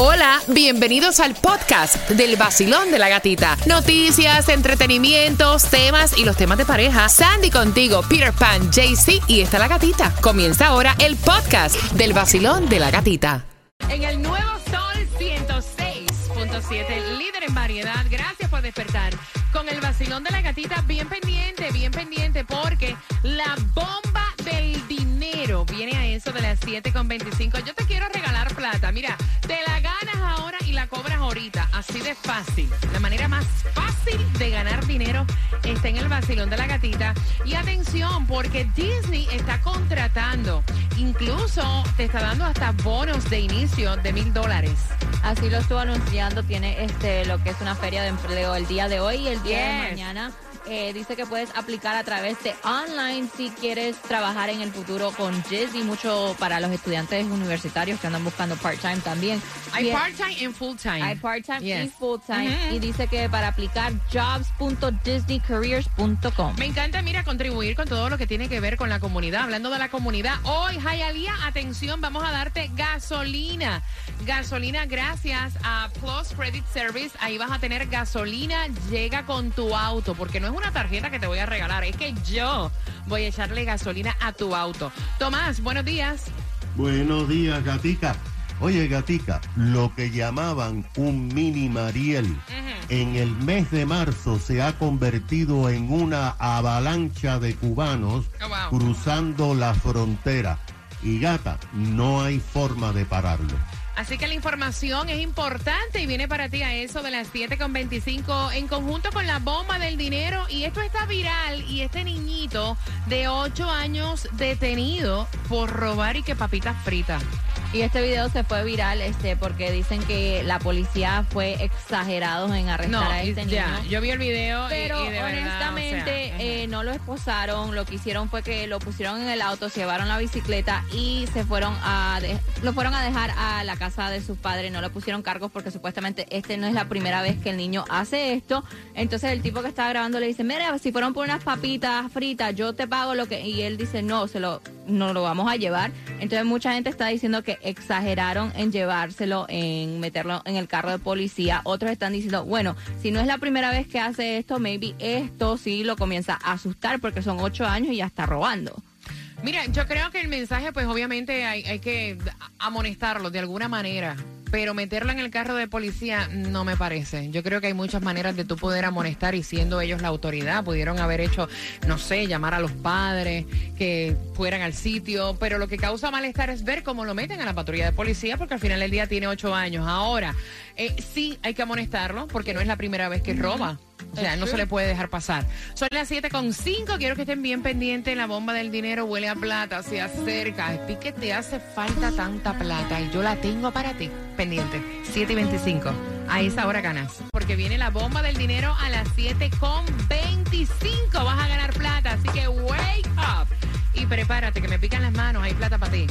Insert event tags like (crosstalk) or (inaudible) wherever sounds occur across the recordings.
Hola, bienvenidos al podcast del vacilón de la gatita. Noticias, entretenimientos, temas y los temas de pareja. Sandy contigo, Peter Pan, JC y está la gatita. Comienza ahora el podcast del vacilón de la gatita. En el nuevo Sol 106.7, líder en variedad. Gracias por despertar. Con el vacilón de la gatita, bien pendiente, bien pendiente, porque la bomba dinero viene a eso de las 7.25. Yo te quiero regalar plata. Mira, te la ganas ahora y la cobras ahorita. Así de fácil. La manera más fácil de ganar dinero está en el vacilón de la gatita. Y atención, porque Disney está contratando, incluso te está dando hasta bonos de inicio de mil dólares. Así lo estuvo anunciando, tiene este lo que es una feria de empleo el día de hoy y el día de mañana. Eh, dice que puedes aplicar a través de online si quieres trabajar en el futuro con Disney, mucho para los estudiantes universitarios que andan buscando part-time también. Hay part-time y full-time. hay part-time y full-time. Y dice que para aplicar jobs.disneycareers.com. Me encanta, mira, contribuir con todo lo que tiene que ver con la comunidad. Hablando de la comunidad, hoy, Jayalía, atención, vamos a darte gasolina. Gasolina gracias a Plus Credit Service. Ahí vas a tener gasolina, llega con tu auto, porque no es una tarjeta que te voy a regalar, es que yo voy a echarle gasolina a tu auto. Tomás, buenos días. Buenos días, Gatica. Oye, Gatica, lo que llamaban un mini Mariel en el mes de marzo se ha convertido en una avalancha de cubanos Oh, wow. cruzando la frontera. Y gata, no hay forma de pararlo. Así que la información es importante y viene para ti a eso de las 7.25 en conjunto con la bomba del dinero. Y esto está viral y este niñito de 8 años detenido por robar y que papitas fritas. Y este video se fue viral este porque dicen que la policía fue exagerados en arrestar No, a este ya, niño. yo vi el video y- Pero y, de verdad, honestamente o sea, ajá. eh, no lo esposaron, lo que hicieron fue que lo pusieron en el auto, se llevaron la bicicleta y se fueron a de- lo fueron a dejar a la casa de sus padres, no le pusieron cargos porque supuestamente este no es la primera vez que el niño hace esto. Entonces el tipo que estaba grabando le dice, mira, si fueron por unas papitas fritas, yo te pago lo que... Y él dice, no, se lo, no lo vamos a llevar. Entonces mucha gente está diciendo que exageraron en llevárselo, en meterlo en el carro de policía. Otros están diciendo, bueno, si no es la primera vez que hace esto, maybe esto sí lo comienza a asustar porque son ocho años y ya está robando. Mira, yo creo que el mensaje, pues obviamente hay, hay que amonestarlo de alguna manera, pero meterlo en el carro de policía no me parece. Yo creo que hay muchas maneras de tú poder amonestar y siendo ellos la autoridad, pudieron haber hecho, no sé, llamar a los padres que fueran al sitio, pero lo que causa malestar es ver cómo lo meten a la patrulla de policía, porque al final del día tiene ocho años. Ahora, eh, sí hay que amonestarlo, porque no es la primera vez que roba. O sea, no se le puede dejar pasar. Son las 7 con 5. Quiero que estén bien pendientes. La bomba del dinero huele a plata, se acerca. A que te hace falta tanta plata y yo la tengo para ti. Pendiente. 7 y 25. A esa hora ganas. Porque viene la bomba del dinero a las 7 con 25. Vas a ganar plata. Así que wake up. Y prepárate que me pican las manos. Hay plata para ti.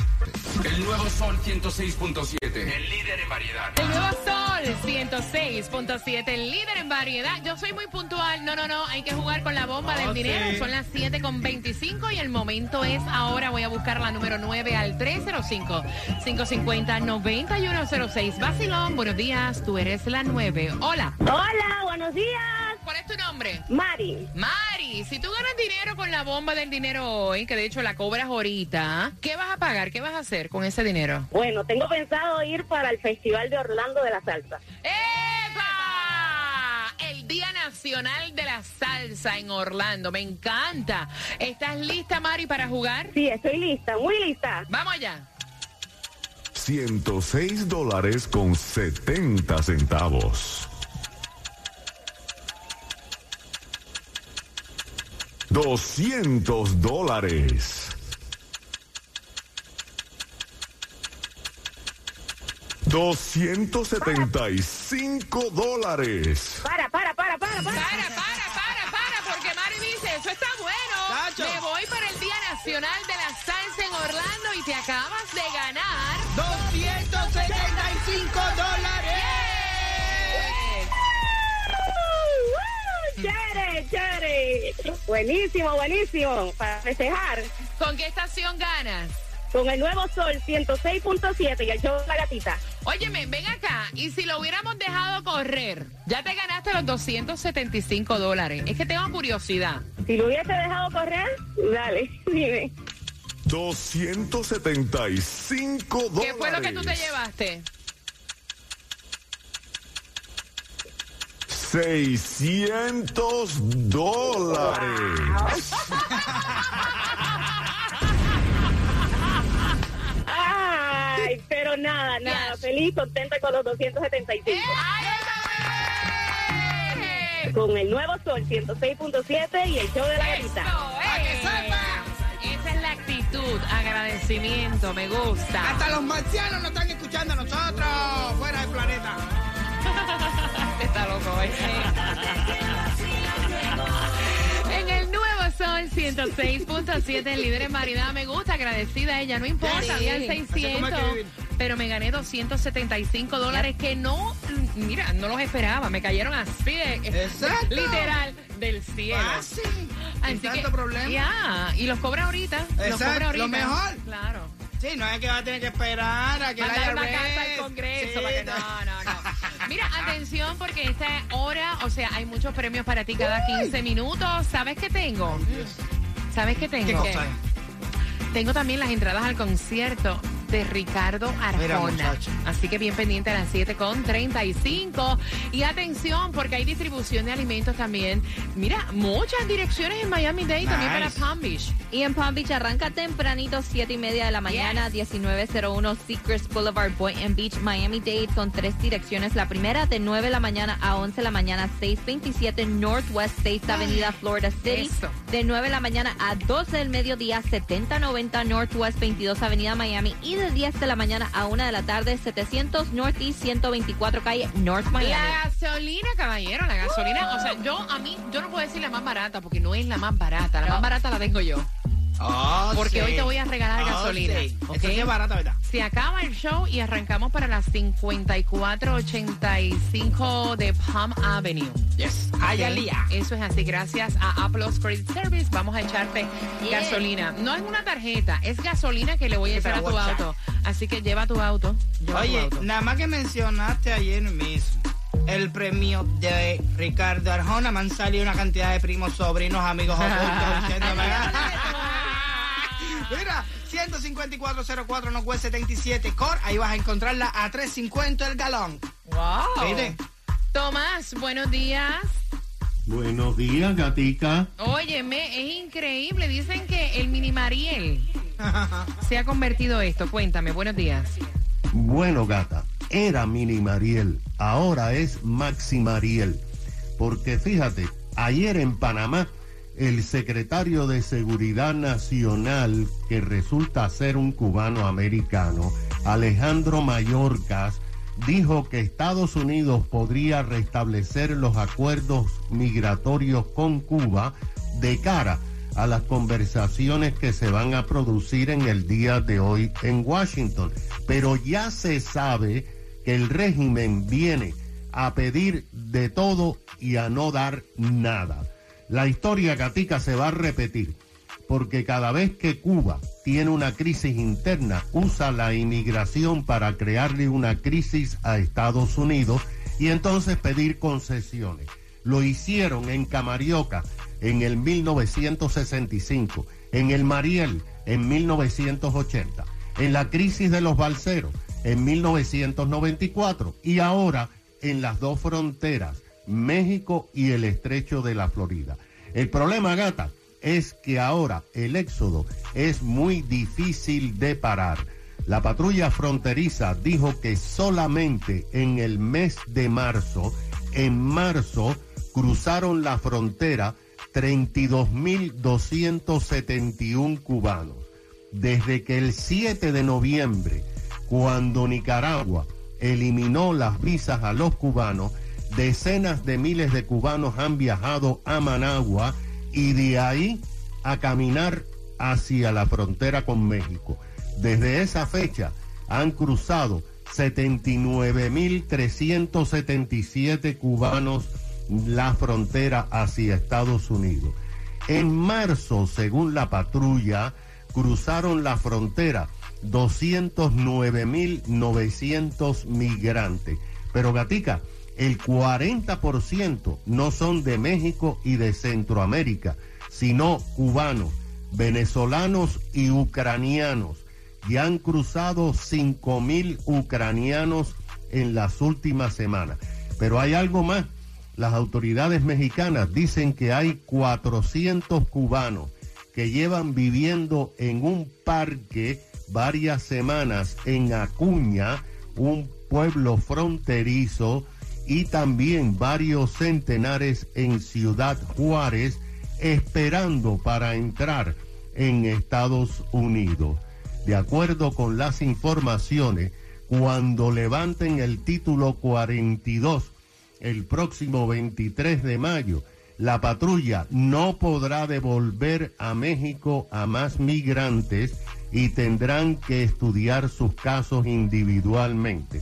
El nuevo Sol 106.7. El líder en variedad. El nuevo Sol 106.7, el líder en variedad. Yo soy muy puntual. No, no, no. Hay que jugar con la bomba del dinero. Son las 7 con 25 y el momento es ahora. Voy a buscar la número 9 al 305-550-9106. Basilón, buenos días. Tú eres la 9. Hola. Hola, buenos días. ¿Cuál es tu nombre? Mari, Mari, si tú ganas dinero con la bomba del dinero hoy, que de hecho la cobras ahorita, ¿qué vas a pagar? ¿Qué vas a hacer con ese dinero? bueno, tengo pensado ir para el Festival de Orlando de la Salsa. ¡Epa! El Día Nacional de la Salsa en Orlando. Me encanta. ¿Estás lista, Mari, para jugar? Sí, estoy lista, muy lista. Vamos allá. 106 dólares con 70 centavos. 200 dólares. 275 dólares. Para, para, para, para, para. Para, para, para, para, porque Mari dice, eso está bueno. Me voy para el Día Nacional de la Salsa en Orlando y te acabas de ganar 275 dólares. Buenísimo, buenísimo. Para festejar ¿Con qué estación ganas? con el nuevo Sol 106.7 y el show de la gatita. Óyeme, ven acá. Y si lo hubiéramos dejado correr, ya te ganaste los 275 dólares. Es que tengo curiosidad. Si lo hubiese dejado correr, dale, (laughs) dime. 275 dólares. ¿Qué fue lo que tú te llevaste? 600 dólares. Ay, pero nada, nada. Feliz, contenta con los 275. ¡Eh! Con el nuevo Sol 106.7 y el show de la gatita. ¡Eso, eh! Esa es la actitud, agradecimiento, me gusta. Hasta los marcianos nos están escuchando a nosotros, fuera del planeta. (laughs) Está loco, ¿eh? En el nuevo Sol 106.7, el líder en variedad, me gusta, agradecida ella, no importa, habían Así 600, como que- pero me gané 275 dólares que no, mira, no los esperaba, me cayeron así de, Exacto. literal, del cielo. Fácil. Así Sin tanto que, problema. Ya, y los cobra ahorita, los Exacto, cobra ahorita. lo mejor. Claro. Sí, no es que va a tener que esperar a que Mandar la una IRS. carta al Congreso. Sí, para que- no, no, no. Mira, atención, porque esta hora, o sea, hay muchos premios para ti cada 15 minutos. ¿Sabes qué tengo? ¿Sabes qué tengo? ¿Qué cosa? Tengo también las entradas al concierto de Ricardo Arjona. Así que bien pendiente a las 7 con 35. Y atención, porque hay distribución de alimentos también. Mira, muchas direcciones en Miami-Dade también para. Palm Beach. Y en Palm Beach arranca tempranito, 7 y media de la mañana, 1901 Secrets Boulevard, Boynton Beach, Miami-Dade. Son tres direcciones. La primera de 9 de la mañana a 11 de la mañana, 627 Northwest 6 Avenida, Florida City. eso. De 9 de la mañana a 12 del mediodía, 7090 Northwest 22 Avenida, Miami. Y de 10 de la mañana a 1 de la tarde, 700 Northeast 124 Calle North Miami. La gasolina, caballero, la gasolina. O sea, yo a mí, yo no puedo decir la más barata porque no es la más barata. La más barata la tengo yo. Oh, Porque sí. hoy te voy a regalar Oh, gasolina, sí. es barata, ¿verdad? Se acaba el show y arrancamos para las 5485 de Palm Avenue. Yes. ¿ok? Hialeah. Eso es así, gracias a Aplos Credit Service. Vamos a echarte Yeah. gasolina. No es una tarjeta, es gasolina que le voy a echar a tu WhatsApp. auto. Así que lleva tu auto. lleva tu Oye, auto. nada más que mencionaste ayer mismo el premio de Ricardo Arjona, me han salido una cantidad de primos, sobrinos, amigos (laughs) ocultos. (laughs) Mira, 15404 no 77 Core, ahí vas a encontrarla a 350 el galón. Wow. ¿Viste? Tomás, buenos días. Buenos días, gatica. Óyeme, es increíble. Dicen que el mini Mariel se ha convertido esto. Cuéntame, buenos días. Bueno, gata, era Mini Mariel, ahora es Maxi Mariel. Porque fíjate, ayer en Panamá, el secretario de Seguridad Nacional, que resulta ser un cubano americano, Alejandro Mayorkas, dijo que Estados Unidos podría restablecer los acuerdos migratorios con Cuba de cara a las conversaciones que se van a producir en el día de hoy en Washington. Pero ya se sabe que el régimen viene a pedir de todo y a no dar nada. La historia gatica se va a repetir porque cada vez que Cuba tiene una crisis interna, usa la inmigración para crearle una crisis a Estados Unidos y entonces pedir concesiones. Lo hicieron en Camarioca en el 1965, en el Mariel en 1980, en la crisis de los balseros en 1994 y ahora en las dos fronteras, México y el estrecho de la Florida. El problema, gata, es que ahora el éxodo es muy difícil de parar. La patrulla fronteriza dijo que solamente en el mes de marzo, en marzo, cruzaron la frontera 32.271 cubanos. Desde que el 7 de noviembre, cuando Nicaragua eliminó las visas a los cubanos, decenas de miles de cubanos han viajado a Managua y de ahí a caminar hacia la frontera con México. Desde esa fecha han cruzado 79.377 cubanos la frontera hacia Estados Unidos. En marzo, según la patrulla, cruzaron la frontera 209.900 migrantes. Pero Gatica, el 40% no son de México y de Centroamérica, sino cubanos, venezolanos y ucranianos. Y han cruzado 5.000 ucranianos en las últimas semanas. Pero hay algo más. Las autoridades mexicanas dicen que hay 400 cubanos que llevan viviendo en un parque varias semanas en Acuña, un pueblo fronterizo, y también varios centenares en Ciudad Juárez, esperando para entrar en Estados Unidos. De acuerdo con las informaciones, cuando levanten el título 42 el próximo 23 de mayo, la patrulla no podrá devolver a México a más migrantes y tendrán que estudiar sus casos individualmente.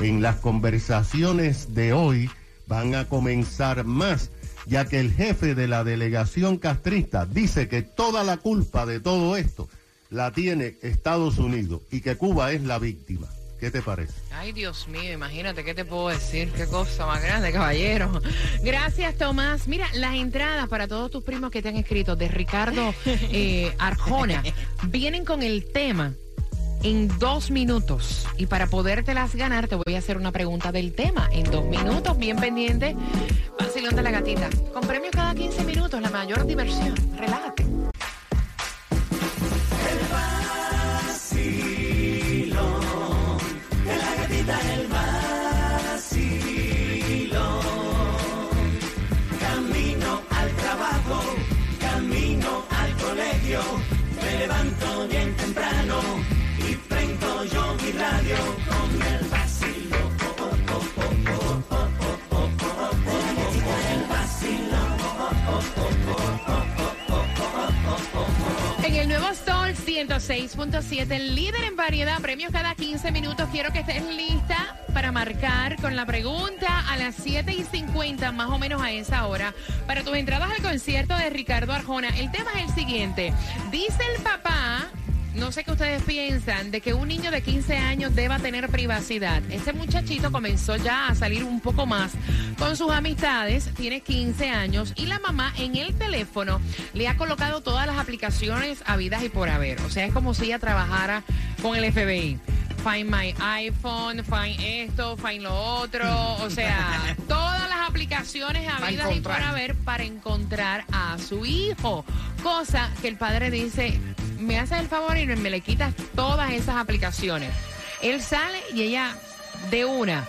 En las conversaciones de hoy van a comenzar más, ya que el jefe de la delegación castrista dice que toda la culpa de todo esto la tiene Estados Unidos y que Cuba es la víctima. ¿Qué te parece? Ay, Dios mío, imagínate, ¿qué te puedo decir? Qué cosa más grande, caballero. Gracias, Tomás. Mira, las entradas para todos tus primos que te han escrito de Ricardo eh, Arjona (laughs) vienen con el tema en dos minutos. Y para podértelas ganar, te voy a hacer una pregunta del tema en dos minutos, bien pendiente. Vacilón de la gatita. Con premios cada 15 minutos, la mayor diversión. Relájate. Nuevo Sol 106.7, el líder en variedad, premios cada 15 minutos. Quiero que estés lista para marcar con la pregunta a las 7 y 50, más o menos a esa hora, para tus entradas al concierto de Ricardo Arjona. El tema es el siguiente. Dice el papá no sé qué ustedes piensan de que un niño de 15 años deba tener privacidad. Este muchachito comenzó ya a salir un poco más con sus amistades, tiene 15 años y la mamá en el teléfono le ha colocado todas las aplicaciones habidas y por haber. O sea, es como si ella trabajara con el FBI. Find my iPhone, find esto, find lo otro. O sea, (laughs) todas las aplicaciones habidas y por haber para encontrar a su hijo. Cosa que el padre dice, me haces el favor y me le quitas todas esas aplicaciones. Él sale y ella de una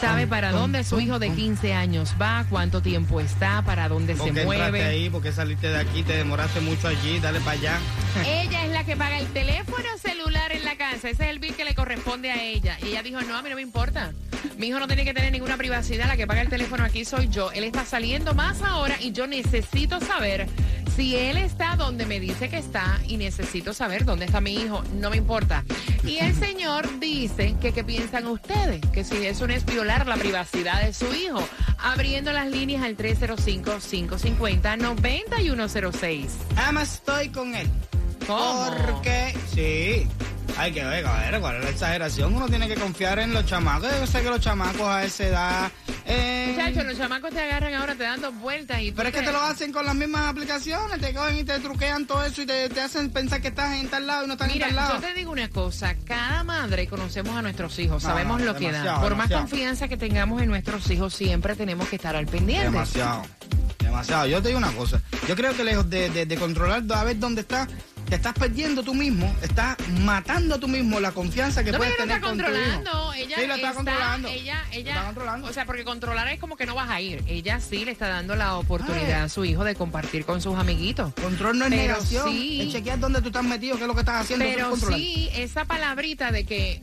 sabe para dónde su hijo de 15 años va, cuánto tiempo está, para dónde se ¿Por qué entraste mueve. ahí? ¿Por qué saliste de aquí? Te demoraste mucho allí, dale para allá. (laughs) Ella es la que paga el teléfono celular en la casa. Ese es el bill que le corresponde a ella. Y ella dijo, no, a mí no me importa. Mi hijo no tiene que tener ninguna privacidad. La que paga el teléfono aquí soy yo. Él está saliendo más ahora y yo necesito saber si él está donde me dice que está y necesito saber dónde está mi hijo. No me importa. Y el (laughs) señor dice que qué piensan ustedes, que si eso no es violar la privacidad de su hijo. Abriendo las líneas al 305-550-9106. Ama estoy con él. ¿Cómo? Porque, sí. Hay que ver, a ver, cuál es la exageración. Uno tiene que confiar en los chamacos. Yo sé que los chamacos a esa edad. Eh, Muchachos, los chamacos te agarran ahora te dan dos vueltas y pero es que te- lo hacen con las mismas aplicaciones, te cogen y te truquean todo eso y te, te hacen pensar que estás en tal lado y no estás Mira, en tal yo lado. te digo una cosa, cada madre conocemos a nuestros hijos, No, sabemos no, lo que da. demasiado, Por más demasiado. confianza que tengamos en nuestros hijos, siempre tenemos que estar al pendiente. Demasiado. Demasiado. Yo te digo una cosa. Yo creo que lejos de, de- de controlar a ver dónde estás, te estás perdiendo tú mismo, estás matando tú mismo la confianza que No, puedes tener está con tu hijo. controlando, ella Sí, la está controlando. Ella, ella, La está controlando. o sea, porque controlar es como que no vas a ir. Ella sí le está dando la oportunidad a su hijo de compartir con sus amiguitos. Control no es Pero negación, sí. es chequear dónde tú estás metido, qué es lo que estás haciendo. es Pero sí, esa palabrita de que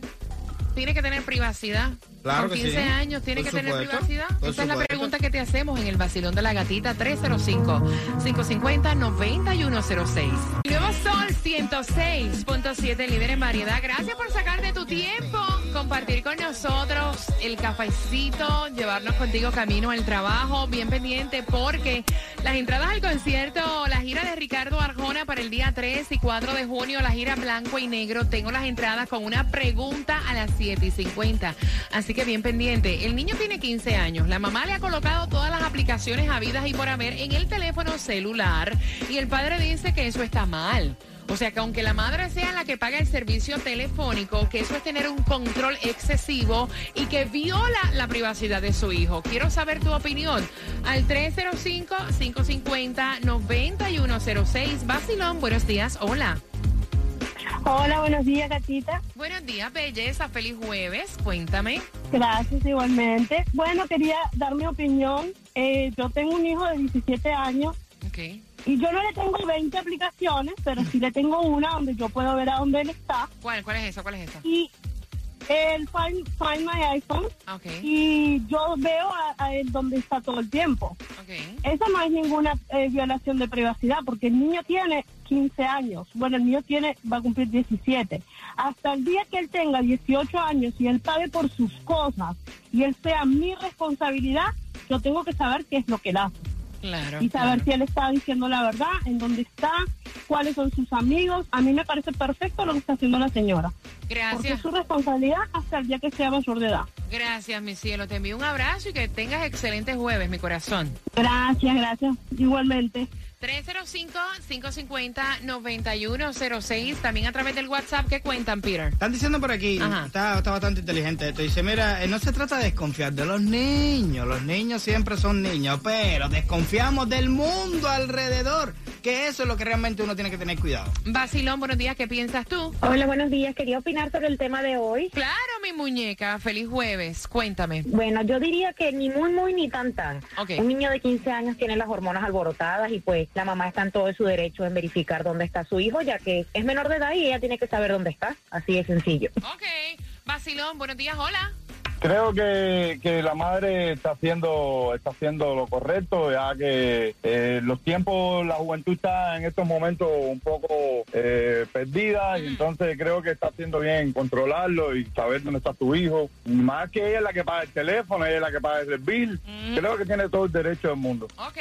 tiene que tener privacidad. Claro Con que 15 sí. añí tiene que tener supuesto, privacidad. por Esa es la pregunta que te hacemos en el vacilón de la gatita 305-550-9106. Nuevo Sol 106.7, líder en variedad. Gracias por sacar de tu tiempo compartir con nosotros el cafecito, llevarnos contigo camino al trabajo, bien pendiente porque las entradas al concierto, la gira de Ricardo Arjona para el día 3 y 4 de junio, la gira blanco y negro, tengo las entradas con una pregunta a las 7 y 50. Así que bien pendiente. El niño tiene 15 años, la mamá le ha colocado todas las aplicaciones habidas y por haber en el teléfono celular y el padre dice que eso está mal. O sea que aunque la madre sea la que paga el servicio telefónico, que eso es tener un control excesivo y que viola la privacidad de su hijo. Quiero saber tu opinión. Al 305-550-9106. Basilón, buenos días. Hola. Hola, buenos días, gatita. Buenos días, belleza. Feliz jueves. Cuéntame. Gracias, igualmente. Bueno, quería dar mi opinión. Eh, yo tengo un hijo de 17 años Ok. Y yo no le tengo 20 aplicaciones, pero sí le tengo una donde yo puedo ver a dónde él está. ¿Cuál, ¿Cuál es esa? ¿Cuál es esa? Y él find, find my iPhone y yo veo a, a él donde está todo el tiempo. Ok. Eso no es ninguna eh, violación de privacidad porque el niño tiene 15 años. Bueno, el niño tiene va a cumplir 17. Hasta el día que él tenga 18 años y él pague por sus cosas y él sea mi responsabilidad, yo tengo que saber qué es lo que él hace Claro. y saber claro. si él está diciendo la verdad, en dónde está, cuáles son sus amigos. A mí me parece perfecto lo que está haciendo la señora. Porque Gracias. es su responsabilidad hasta el día que sea mayor de edad. Gracias, mi cielo. Te envío un abrazo y que tengas excelente jueves, mi corazón. Gracias, gracias. Igualmente. 305-550-9106. También a través del WhatsApp. ¿Qué cuentan, Peter? Están diciendo por aquí, está, está bastante inteligente esto. Dice, mira, eh, no se trata de desconfiar de los niños. Los niños siempre son niños, pero desconfiamos del mundo alrededor. Que eso es lo que realmente uno tiene que tener cuidado. Basilón, buenos días. ¿Qué piensas tú? Hola, buenos días. Quería opinar sobre el tema de hoy. Claro, mi muñeca. Feliz jueves. Cuéntame. Bueno, yo diría que ni muy, muy, ni tan, tan. Ok. Un niño de 15 años tiene las hormonas alborotadas y pues la mamá está en todo su derecho en verificar dónde está su hijo, ya que es menor de edad y ella tiene que saber dónde está. Así de sencillo. Ok. Basilón, buenos días. Hola. Creo que, que la madre está haciendo está haciendo lo correcto, ya que eh, los tiempos, la juventud está en estos momentos un poco eh, perdida, y entonces creo que está haciendo bien controlarlo y saber dónde está tu hijo. Más que ella es la que paga el teléfono, ella es la que paga el bill, creo que tiene todo el derecho del mundo. Ok.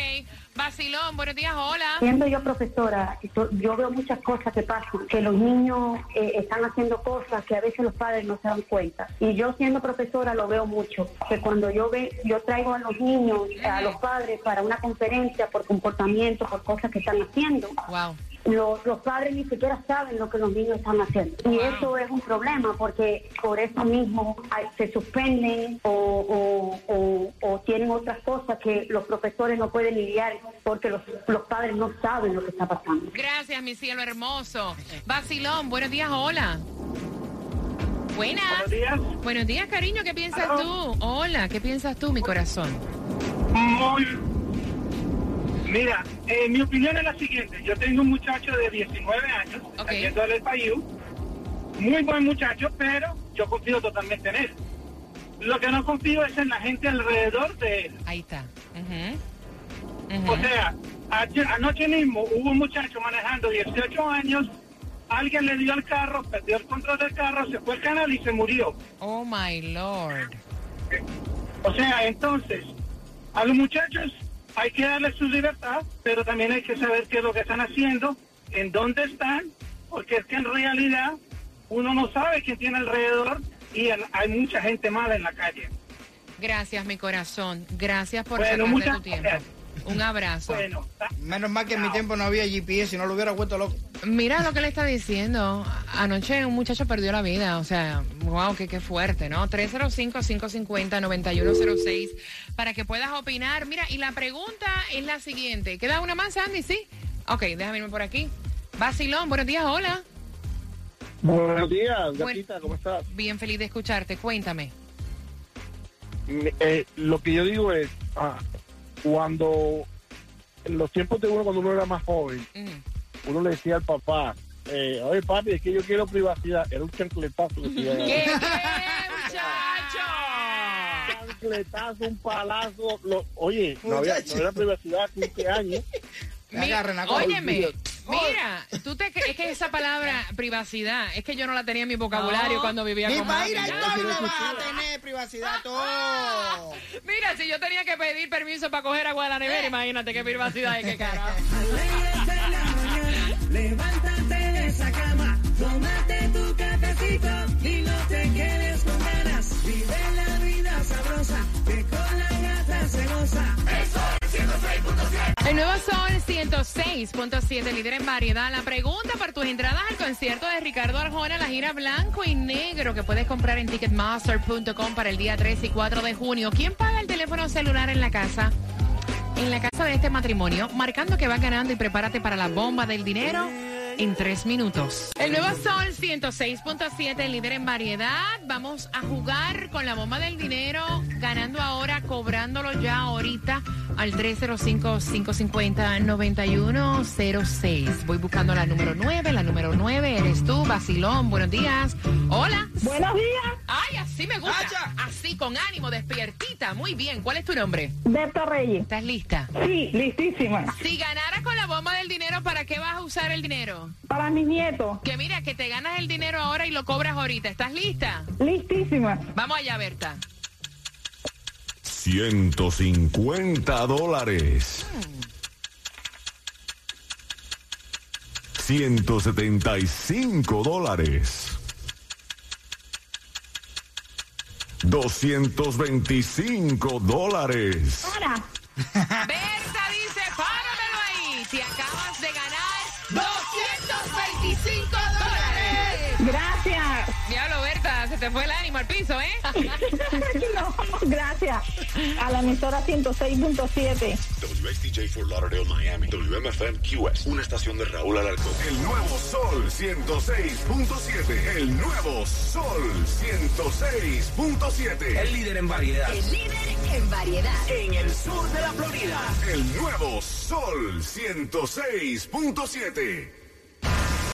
Basilón, buenos días. Hola. Siendo yo profesora, yo- veo muchas cosas que pasan, que los niños eh, están haciendo cosas que a veces los padres no se dan cuenta. Y yo siendo profesora lo veo mucho, que cuando yo ve, yo traigo a los niños, a los padres para una conferencia por comportamiento, por cosas que están haciendo. Wow. Los, los padres ni siquiera saben lo que los niños están haciendo. Y eso es un problema porque por eso mismo hay- se suspenden o, o- o- o tienen otras cosas que los profesores no pueden lidiar porque los, los padres no saben lo que está pasando. Gracias, mi cielo hermoso. Basilón, buenos días. Hola. Buenas. Buenos días. Buenos días, cariño. ¿Qué piensas tú? Hola, ¿qué piensas tú, mi corazón? Muy. Mira, eh, mi opinión es la siguiente. Yo tengo un muchacho de 19 años, Ok. haciendo el país. Muy buen muchacho, pero yo confío totalmente en él. Lo que no confío es en la gente alrededor de él. Ahí está. O sea, ayer- anoche mismo hubo un muchacho manejando 18 años, alguien le dio al carro, perdió el control del carro, se fue al canal y se murió. Oh, my Lord. O sea, entonces, a los muchachos hay que darles su libertad, pero también hay que saber qué es lo que están haciendo, en dónde están, porque es que en realidad uno no sabe quién tiene alrededor y hay mucha gente mala en la calle. Gracias, mi corazón. Gracias por Bueno, muchas tu tiempo. gracias. Un abrazo. Bueno, Menos mal que en mi tiempo no había GPS y no lo hubiera vuelto loco. Mira lo que le está diciendo. Anoche un muchacho perdió la vida. O sea, wow, qué, qué fuerte, ¿no? 305-550-9106 para que puedas opinar. Mira, y la pregunta es la siguiente. ¿Queda una más, Andy? ¿Sí? Ok, déjame irme por aquí. Basilón, buenos días, hola. Buenos días, gatita, ¿cómo estás? Bien feliz de escucharte. Cuéntame. Eh, lo que yo digo es, ah, cuando en los tiempos de uno, cuando uno era más joven, Mm. uno le decía al papá, eh, oye papi, es que yo quiero privacidad, era un chancletazo dar. ¿Qué, muchacho? chancletazo, un palazo, lo- oye, no, había, no era privacidad 15 años. Óyeme, Mira, tú te crees que esa palabra privacidad, es que yo no la tenía en mi vocabulario No. cuando vivía Ni con para ir al toile vas a tener privacidad todo. (laughs) Mira, si yo tenía que pedir permiso para coger agua de la nevera, imagínate qué privacidad y qué cara. (laughs) Levántate de esa cama, tómate tu cafecito y no te quedes con ganas. Vive la vida sabrosa, que con la gata se goza. El nuevo Sol 106.7, líder en variedad. La pregunta por tus entradas al concierto de Ricardo Arjona, la gira blanco y negro que puedes comprar en ticketmaster.com para el día 3 y 4 de junio. ¿Quién paga el teléfono celular en la casa? En la casa de este matrimonio, marcando que vas ganando y prepárate para la bomba del dinero en tres minutos. El nuevo Sol 106.7, líder en variedad. Vamos a jugar con la bomba del dinero, ganando ahora, cobrándolo ya ahorita al 305-550-9106. Voy buscando la número 9, la número 9 eres tú, Basilón. Buenos días. Hola. Buenos días, Ay, así me gusta. Acha. Así, con ánimo, despiertita. Muy bien. ¿Cuál es tu nombre? Berta Reyes. ¿Estás lista? Sí, listísima. Si ganaras con la bomba del dinero, ¿para qué vas a usar el dinero? Para mis nietos, Que mira, que te ganas el dinero ahora y lo cobras ahorita. ¿Estás lista? listísima. Vamos allá, Berta. 150 dólares. 175 dólares. 225 dólares. Para. Berta dice, páramelo ahí. Te acabas de ganar 225 dólares. Gracias. Diablo, Berta, se te fue el ánimo al piso, ¿eh? (laughs) No, gracias. A la emisora 106.7. WXTJ for Lauderdale, Miami. WMFM QS. Una estación de Raúl Alarcón. El nuevo Sol 106.7. El nuevo Sol 106.7. El líder en variedad. El líder en variedad. En el sur de la Florida. El nuevo Sol 106.7.